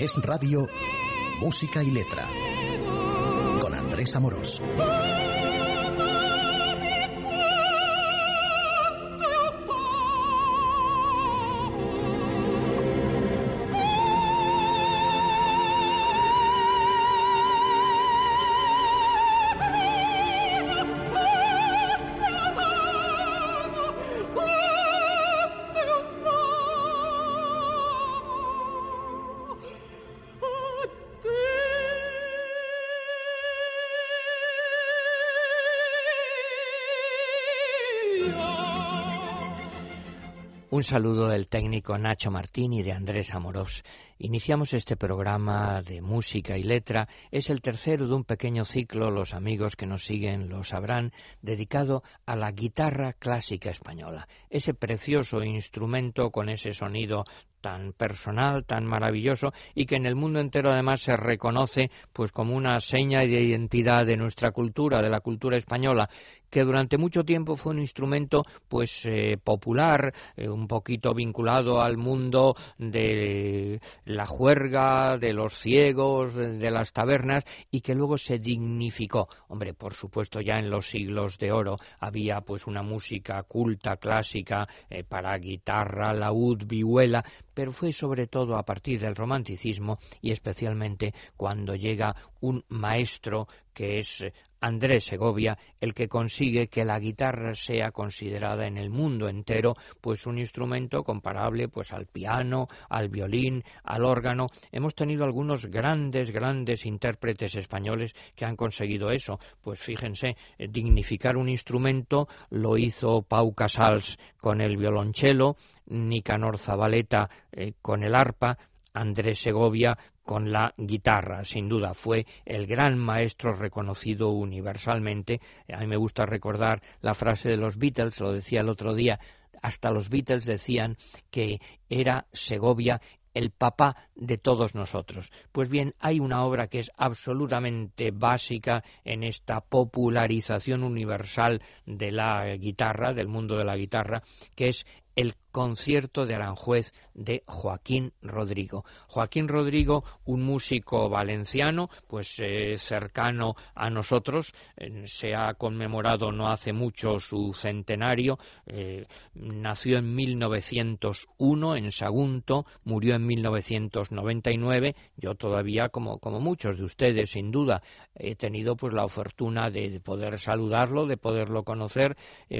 Es Radio, Música y Letra. Con Andrés Amorós. Un saludo del técnico Nacho Martín y de Andrés Amorós. Iniciamos este programa de música y letra. Es el tercero de un pequeño ciclo, los amigos que nos siguen lo sabrán, dedicado a la guitarra clásica española. Ese precioso instrumento con ese sonido tan personal, tan maravilloso y que en el mundo entero además se reconoce pues como una seña de identidad de nuestra cultura, de la cultura española que durante mucho tiempo fue un instrumento pues eh, popular, eh, un poquito vinculado al mundo de la juerga, de los ciegos, de, las tabernas y que luego se dignificó. Hombre, por supuesto ya en los siglos de oro había pues una música culta, clásica eh, para guitarra, laúd, vihuela, pero fue sobre todo a partir del romanticismo y especialmente cuando llega un maestro que es Andrés Segovia el que consigue que la guitarra sea considerada en el mundo entero pues un instrumento comparable pues al piano, al violín, al órgano. Hemos tenido algunos grandes grandes intérpretes españoles que han conseguido eso. Pues fíjense, eh, dignificar un instrumento lo hizo Pau Casals con el violonchelo, Nicanor Zabaleta eh, con el arpa, Andrés Segovia con la guitarra. Sin duda fue el gran maestro reconocido universalmente. A mí me gusta recordar la frase de los Beatles, lo decía el otro día, hasta los Beatles decían que era Segovia el papá de todos nosotros. Pues bien, hay una obra que es absolutamente básica en esta popularización universal de la guitarra, del mundo de la guitarra, que es el concierto de Aranjuez de Joaquín Rodrigo. Joaquín Rodrigo, un músico valenciano, pues eh, cercano a nosotros, eh, se ha conmemorado no hace mucho su centenario, eh, nació en 1901 en Sagunto, murió en 1999, yo todavía, como, como muchos de ustedes, sin duda, he tenido pues la fortuna de, poder saludarlo, de poderlo conocer,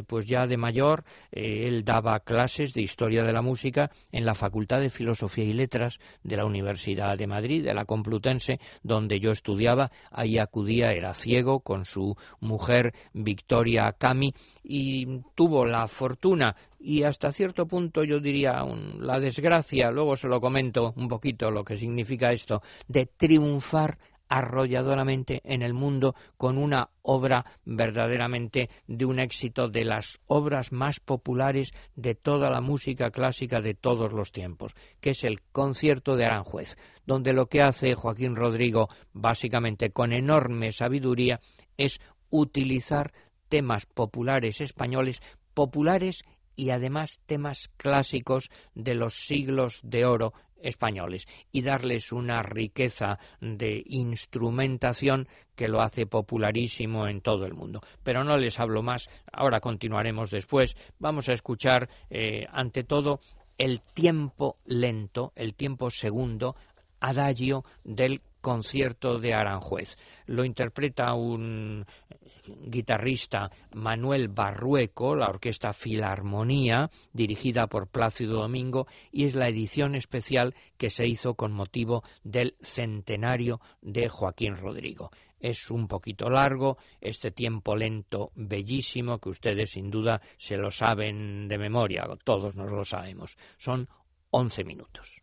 pues ya de mayor, él daba clases de Historia de la Música en la Facultad de Filosofía y Letras de la Universidad de Madrid, de la Complutense, donde yo estudiaba. Ahí acudía, era ciego, con su mujer Victoria Cami, y tuvo la fortuna y hasta cierto punto yo diría la desgracia, luego se lo comento un poquito lo que significa esto, de triunfar arrolladoramente en el mundo con una obra verdaderamente de un éxito de las obras más populares de toda la música clásica de todos los tiempos, que es el concierto de Aranjuez, donde lo que hace Joaquín Rodrigo básicamente con enorme sabiduría es utilizar temas populares españoles populares y además temas clásicos de los siglos de oro españoles y darles una riqueza de instrumentación que lo hace popularísimo en todo el mundo. Pero no les hablo más, ahora continuaremos después. Vamos a escuchar, eh, ante todo, el tiempo lento, el tiempo segundo, adagio del concierto de Aranjuez. Lo interpreta un guitarrista Manuel Barrueco, la Orquesta Filarmonía, dirigida por Plácido Domingo, y es la edición especial que se hizo con motivo del centenario de Joaquín Rodrigo. Es un poquito largo, este tiempo lento bellísimo que ustedes sin duda se lo saben de memoria, todos nos lo sabemos. Son once minutos.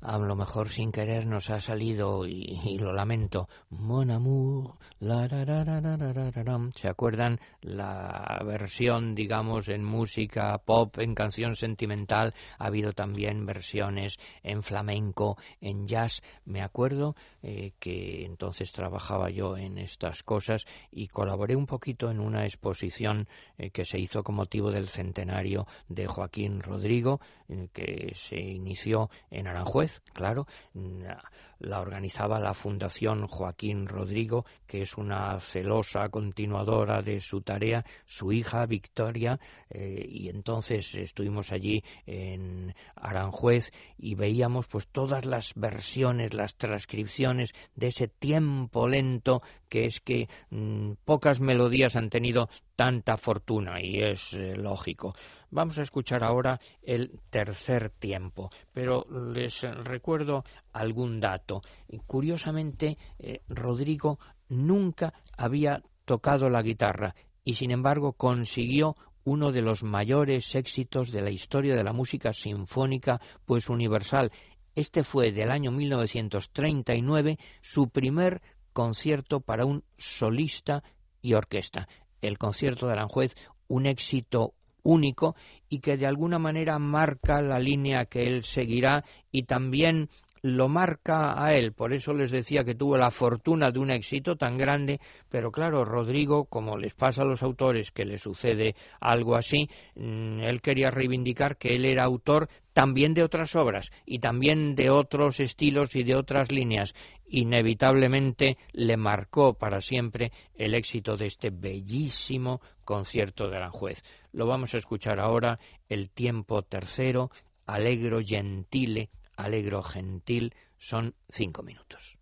A lo mejor sin querer nos ha salido, y, lo lamento, Mon amour, ¿se acuerdan? La versión, digamos, en música pop, en canción sentimental, ha habido también versiones en flamenco, en jazz. Me acuerdo eh, que entonces trabajaba yo en estas cosas y colaboré un poquito en una exposición eh, que se hizo con motivo del centenario de Joaquín Rodrigo, eh, que se inició en Aranjuez, claro, la organizaba la Fundación Joaquín Rodrigo, que es una celosa continuadora de su tarea, su hija Victoria, eh, y entonces estuvimos allí en Aranjuez y veíamos pues todas las versiones, las transcripciones de ese tiempo lento que es que mm, pocas melodías han tenido tanta fortuna y es eh, lógico. Vamos a escuchar ahora el tercer tiempo, pero les recuerdo algún dato. Curiosamente, eh, Rodrigo nunca había tocado la guitarra y sin embargo consiguió uno de los mayores éxitos de la historia de la música sinfónica pues universal. Este fue del año 1939 su primer concierto para un solista y orquesta. El concierto de Aranjuez, un éxito único y que de alguna manera marca la línea que él seguirá y también lo marca a él. Por eso les decía que tuvo la fortuna de un éxito tan grande, pero claro, Rodrigo, como les pasa a los autores que le sucede algo así, mm, él quería reivindicar que él era autor también de otras obras y también de otros estilos y de otras líneas. Inevitablemente le marcó para siempre el éxito de este bellísimo concierto de Aranjuez. Lo vamos a escuchar ahora, el tiempo tercero, Alegro Gentile, alegro gentil, son cinco minutos.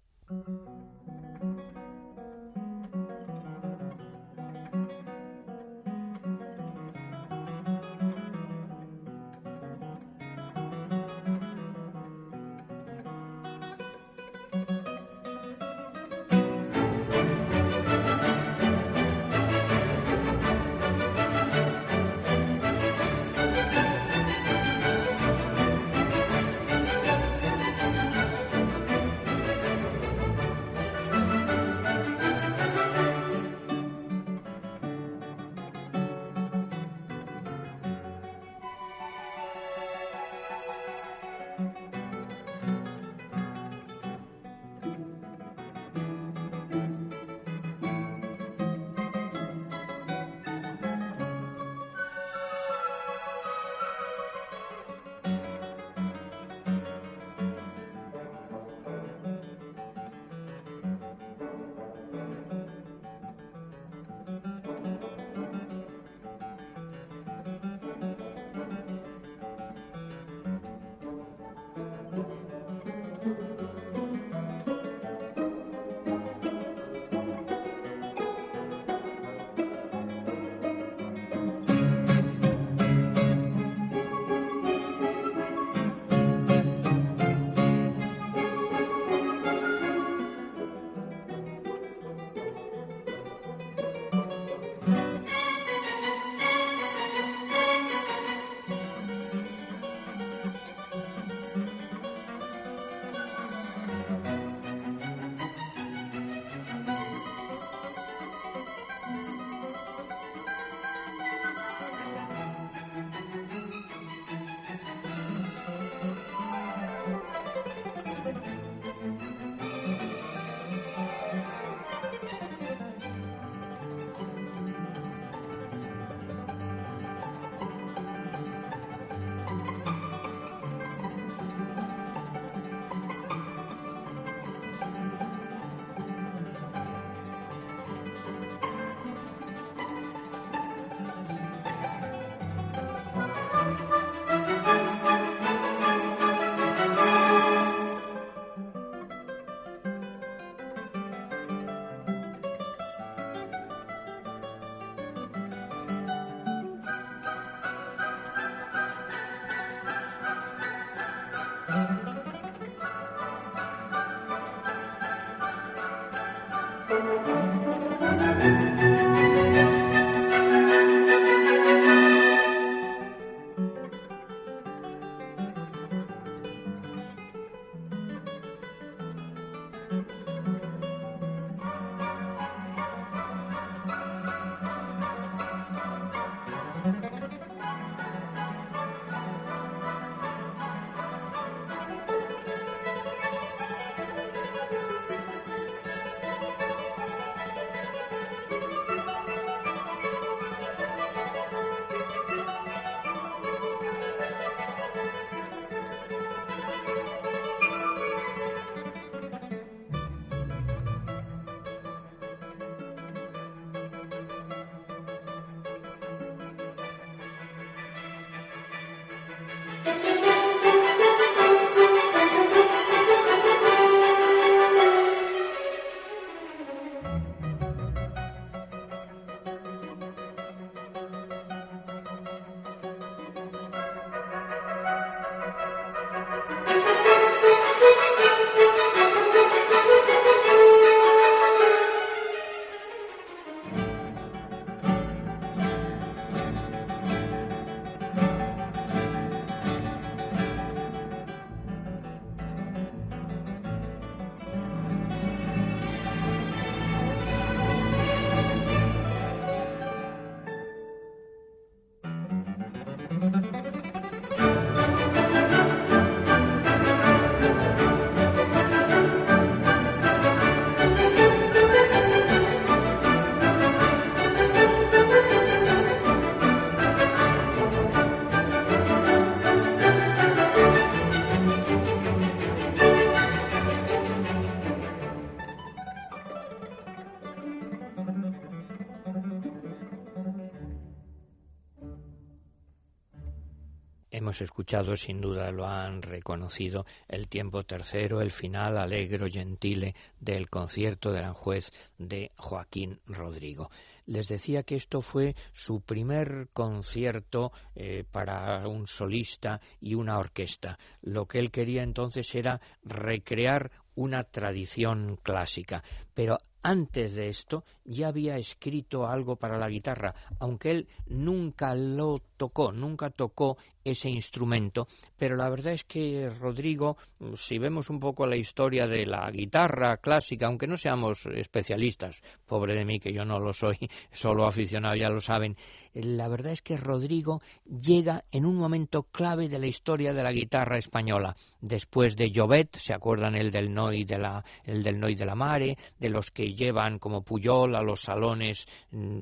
Sin duda lo han reconocido, el tiempo tercero, el final alegro gentile del concierto de Aranjuez de Joaquín Rodrigo. Les decía que esto fue su primer concierto eh, para un solista y una orquesta. Lo que él quería entonces era recrear una tradición clásica, pero antes de esto ya había escrito algo para la guitarra, aunque él nunca lo tocó, nunca tocó ese instrumento, pero la verdad es que Rodrigo, si vemos un poco la historia de la guitarra clásica, aunque no seamos especialistas, pobre de mí que yo no lo soy, solo aficionado, ya lo saben, la verdad es que Rodrigo llega en un momento clave de la historia de la guitarra española, después de Jovet, se acuerdan el del Noi de la el del Noi de la Mare, de los que llevan como Puyol a los salones mm,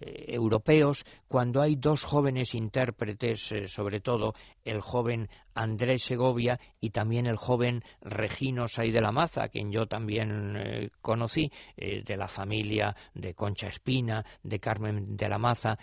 eh, europeos, cuando hay dos jóvenes intérpretes, eh, sobre todo el joven Andrés Segovia y también el joven Regino Say de la Maza, a quien yo también eh, conocí, de la familia de Concha Espina, de Carmen de la Maza.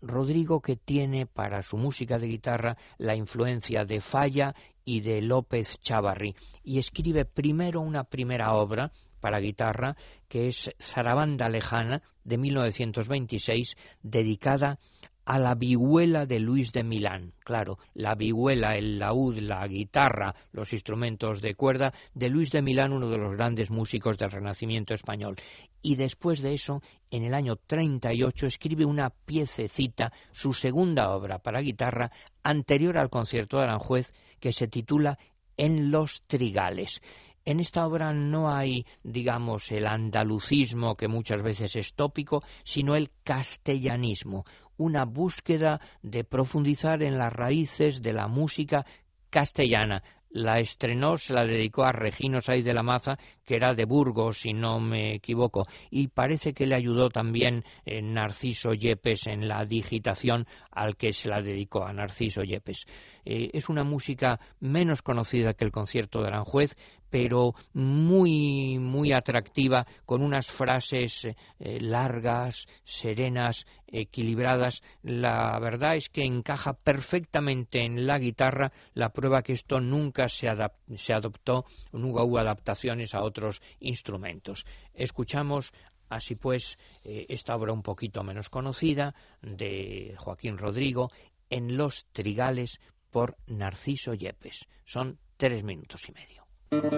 Rodrigo que tiene para su música de guitarra la influencia de Falla y de López Chavarri y escribe primero una primera obra para guitarra, que es Sarabanda Lejana, de 1926, dedicada a la vihuela de Luis de Milán. Claro, la vihuela, el laúd, la guitarra, los instrumentos de cuerda de Luis de Milán, uno de los grandes músicos del Renacimiento español. Y después de eso, en el año 38, escribe una piececita, su segunda obra para guitarra, anterior al concierto de Aranjuez, que se titula En los Trigales. En esta obra no hay, digamos, el andalucismo que muchas veces es tópico, sino el castellanismo, una búsqueda de profundizar en las raíces de la música castellana, la estrenó, se la dedicó a Regino Saiz de la Maza, que era de Burgos, si no me equivoco, y parece que le ayudó también eh, Narciso Yepes en la digitación al que se la dedicó a Narciso Yepes. Eh, es una música menos conocida que el concierto de Aranjuez, pero muy, muy atractiva, con unas frases eh, largas, serenas, equilibradas. La verdad es que encaja perfectamente en la guitarra, la prueba que esto nunca se, se adoptó, nunca hubo adaptaciones a otros instrumentos. Escuchamos Así pues, eh, esta obra un poquito menos conocida de Joaquín Rodrigo, En los Trigales por Narciso Yepes. Son tres minutos y medio. thank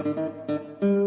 you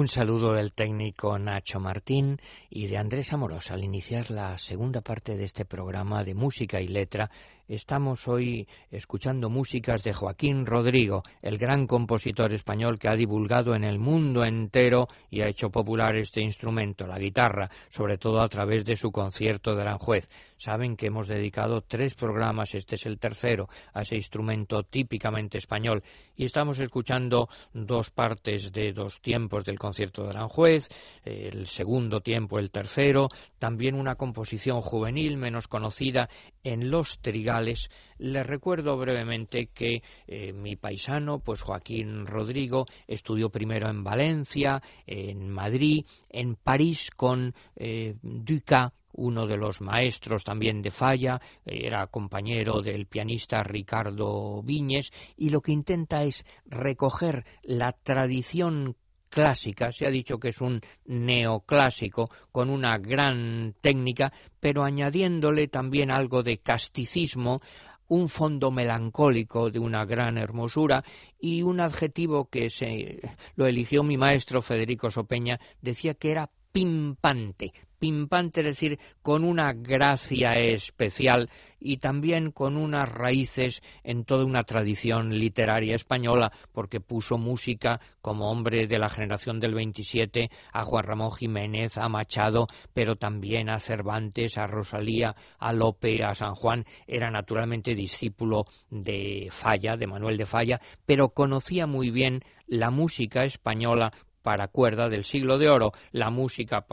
Un saludo del técnico Nacho Martín y de Andrés Amorosa al iniciar la segunda parte de este programa de música y letra Estamos hoy escuchando músicas de Joaquín Rodrigo, el gran compositor español que ha divulgado en el mundo entero y ha hecho popular este instrumento, la guitarra, sobre todo a través de su concierto de Aranjuez. Saben que hemos dedicado tres programas, este es el tercero, a ese instrumento típicamente español y estamos escuchando dos partes de dos tiempos del concierto de Aranjuez, el segundo tiempo, el tercero, también una composición juvenil menos conocida en los trigales. Les recuerdo brevemente que eh, mi paisano, pues Joaquín Rodrigo, estudió primero en Valencia, en Madrid, en París con eh, Duca, uno de los maestros también de Falla, era compañero del pianista Ricardo Viñes, y lo que intenta es recoger la tradición clásica, se ha dicho que es un neoclásico con una gran técnica, pero añadiéndole también algo de casticismo, un fondo melancólico de una gran hermosura y un adjetivo que se lo eligió mi maestro Federico Sopeña, decía que era pimpante, pimpante, es decir, con una gracia especial y también con unas raíces en toda una tradición literaria española, porque puso música como hombre de la generación del 27 a Juan Ramón Jiménez, a Machado, pero también a Cervantes, a Rosalía, a Lope, a San Juan. Era naturalmente discípulo de Falla, de Manuel de Falla, pero conocía muy bien la música española para cuerda del siglo de oro, la música,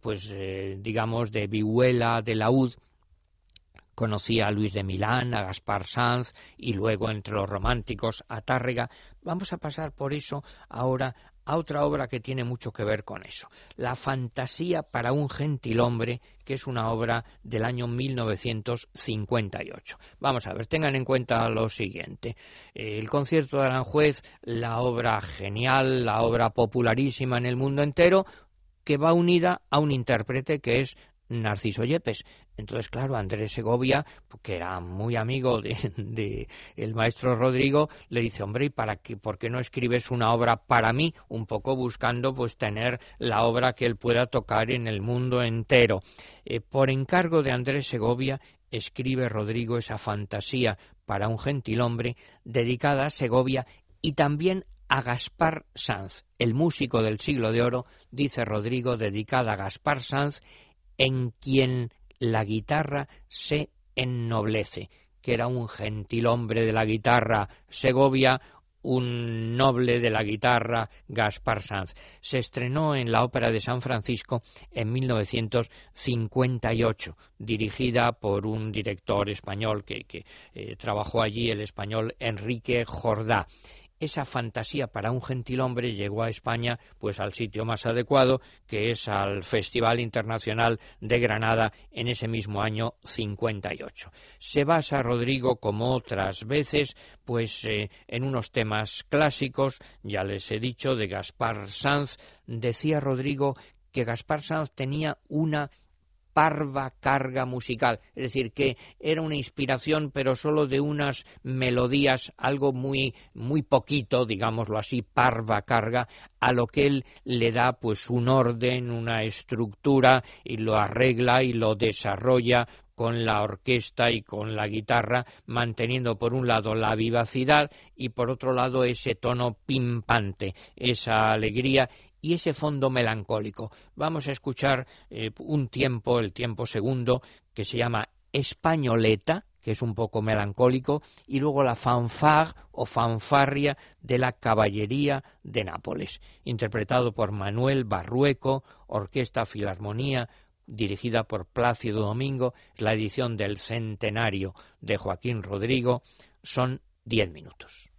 pues eh, digamos, de vihuela, de laúd, conocía a Luis de Milán, a Gaspar Sanz y luego entre los románticos a Tárrega. Vamos a pasar por eso ahora a otra obra que tiene mucho que ver con eso, La fantasía para un gentilhombre, que es una obra del año 1958. Vamos a ver, tengan en cuenta lo siguiente. El concierto de Aranjuez, la obra genial, la obra popularísima en el mundo entero, que va unida a un intérprete que es Narciso Yepes. Entonces, claro, Andrés Segovia, que era muy amigo de, el maestro Rodrigo, le dice, hombre, ¿y para qué, por qué no escribes una obra para mí? Un poco buscando, pues, tener la obra que él pueda tocar en el mundo entero. Eh, por encargo de Andrés Segovia, escribe Rodrigo esa fantasía para un gentilhombre dedicada a Segovia y también a Gaspar Sanz, el músico del siglo de oro, dice Rodrigo, dedicada a Gaspar Sanz en quien la guitarra se ennoblece, que era un gentil hombre de la guitarra Segovia, un noble de la guitarra Gaspar Sanz. Se estrenó en la Ópera de San Francisco en 1958, dirigida por un director español que, eh, trabajó allí, el español Enrique Jordá esa fantasía para un gentilhombre llegó a España pues al sitio más adecuado, que es al Festival Internacional de Granada en ese mismo año 58. Se basa Rodrigo como otras veces pues eh, en unos temas clásicos, ya les he dicho de Gaspar Sanz, decía Rodrigo que Gaspar Sanz tenía una parva carga musical, es decir, que era una inspiración pero solo de unas melodías, algo muy muy poquito, digámoslo así, parva carga, a lo que él le da pues un orden, una estructura y lo arregla y lo desarrolla con la orquesta y con la guitarra, manteniendo por un lado la vivacidad y por otro lado ese tono pimpante, esa alegría y ese fondo melancólico. Vamos a escuchar eh, un tiempo, el tiempo segundo, que se llama Españoleta, que es un poco melancólico, y luego la fanfare o fanfarria de la Caballería de Nápoles, interpretado por Manuel Barrueco, Orquesta Filarmonía, dirigida por Plácido Domingo, la edición del centenario de Joaquín Rodrigo, son diez minutos.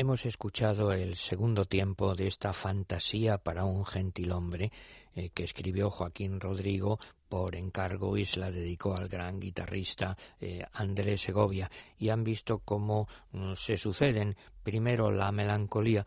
Hemos escuchado el segundo tiempo de esta fantasía para un gentilhombre eh, que escribió Joaquín Rodrigo por encargo y se la dedicó al gran guitarrista eh, Andrés Segovia y han visto cómo mm, se suceden primero la melancolía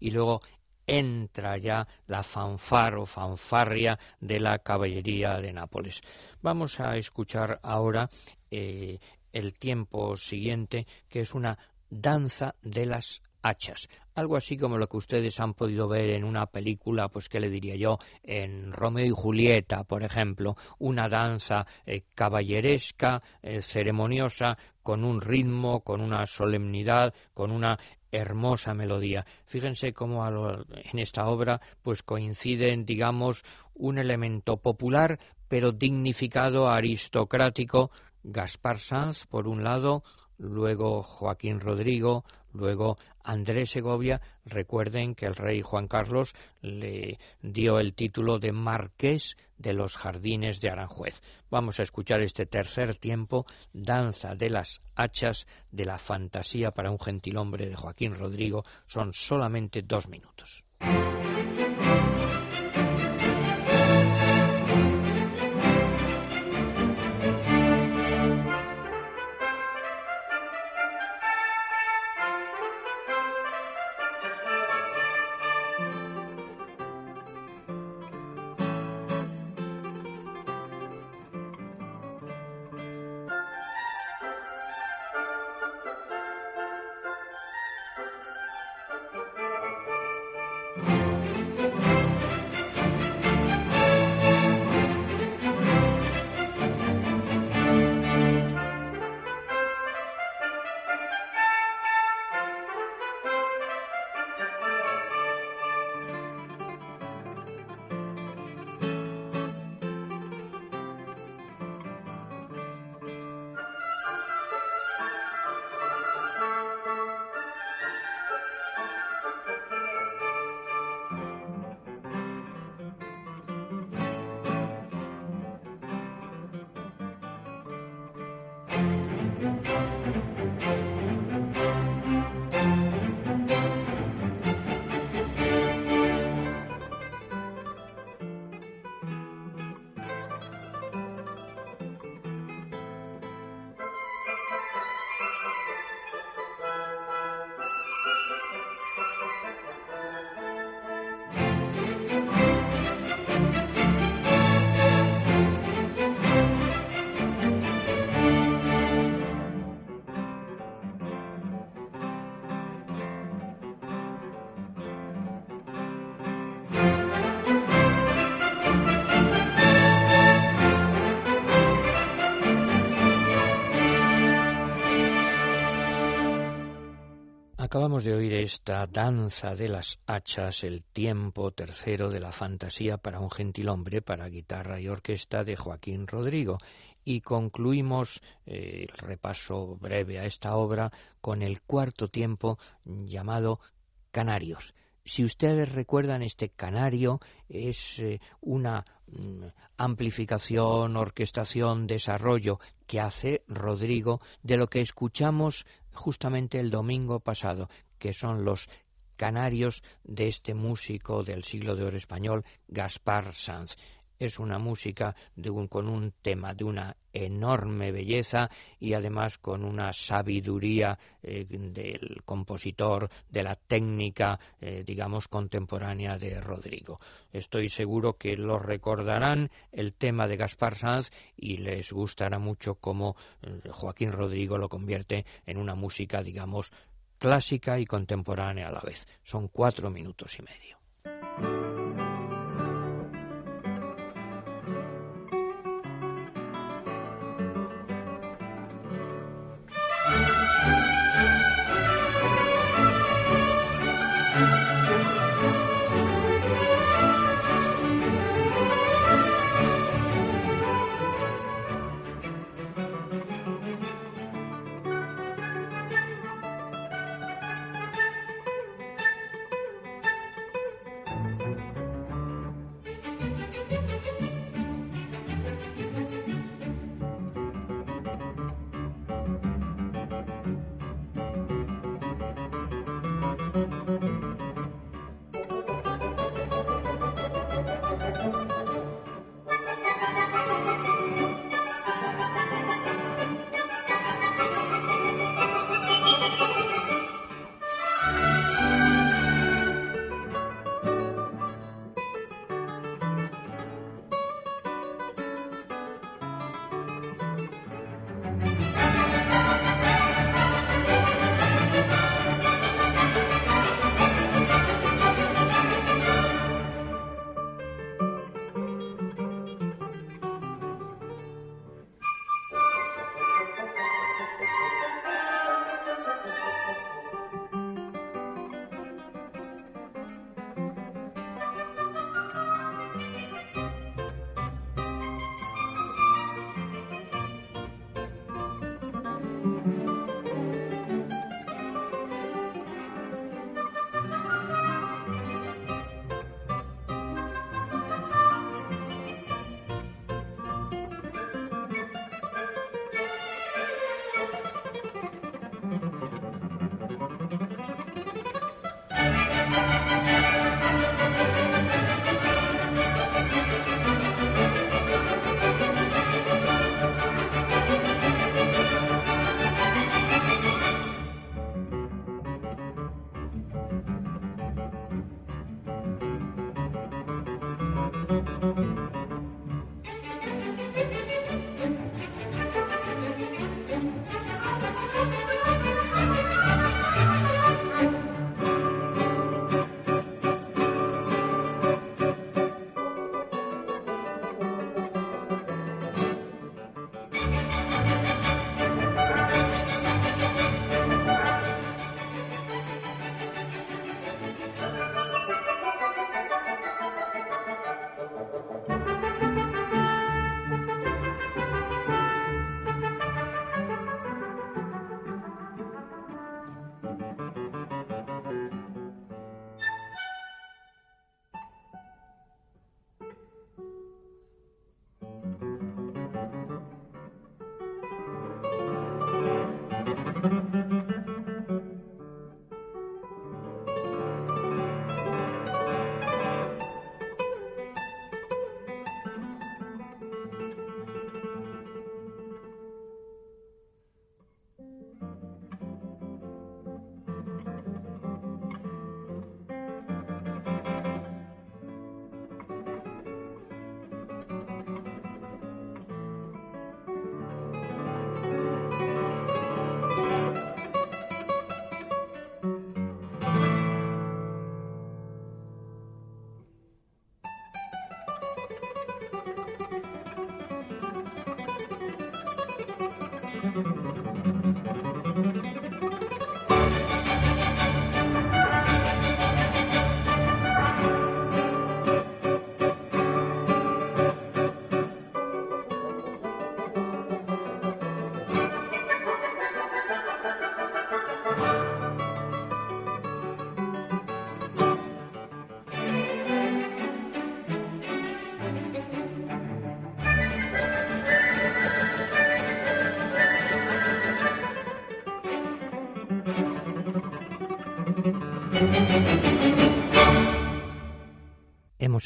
y luego entra ya la fanfar o fanfarria de la caballería de Nápoles. Vamos a escuchar ahora eh, el tiempo siguiente, que es una danza de las hachas. Algo así como lo que ustedes han podido ver en una película, pues qué le diría yo, en Romeo y Julieta, por ejemplo, una danza eh, caballeresca, eh, ceremoniosa, con un ritmo, con una solemnidad, con una hermosa melodía. Fíjense cómo en esta obra pues coinciden, digamos, un elemento popular, pero dignificado, aristocrático, Gaspar Sanz, por un lado, luego Joaquín Rodrigo, luego Andrés Segovia. Recuerden que el rey Juan Carlos le dio el título de Marqués de los Jardines de Aranjuez. Vamos a escuchar este tercer tiempo, Danza de las Hachas de la Fantasía para un gentilhombre de Joaquín Rodrigo. Son solamente dos minutos. De oír esta danza de las hachas, el tiempo tercero de la fantasía para un gentilhombre para guitarra y orquesta de Joaquín Rodrigo. Y concluimos eh, el repaso breve a esta obra con el cuarto tiempo llamado Canarios. Si ustedes recuerdan, este canario es eh, una mm, amplificación, orquestación, desarrollo que hace Rodrigo de lo que escuchamos justamente el domingo pasado, que son los canarios de este músico del siglo de oro español, Gaspar Sanz. Es una música con un tema de una enorme belleza y además con una sabiduría eh, del compositor, de la técnica, eh, digamos, contemporánea de Rodrigo. Estoy seguro que lo recordarán el tema de Gaspar Sanz y les gustará mucho cómo eh, Joaquín Rodrigo lo convierte en una música, digamos, clásica y contemporánea a la vez. Son cuatro minutos y medio.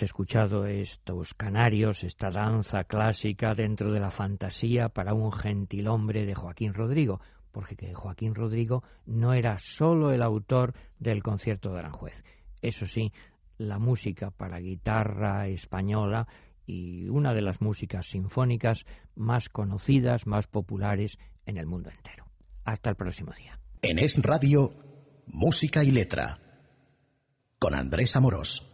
Escuchado estos canarios, esta danza clásica dentro de la fantasía para un gentilhombre de Joaquín Rodrigo, porque Joaquín Rodrigo no era solo el autor del concierto de Aranjuez. Eso sí, la música para guitarra española y una de las músicas sinfónicas más conocidas, más populares en el mundo entero. Hasta el próximo día. En Es Radio, Música y Letra, con Andrés Amorós.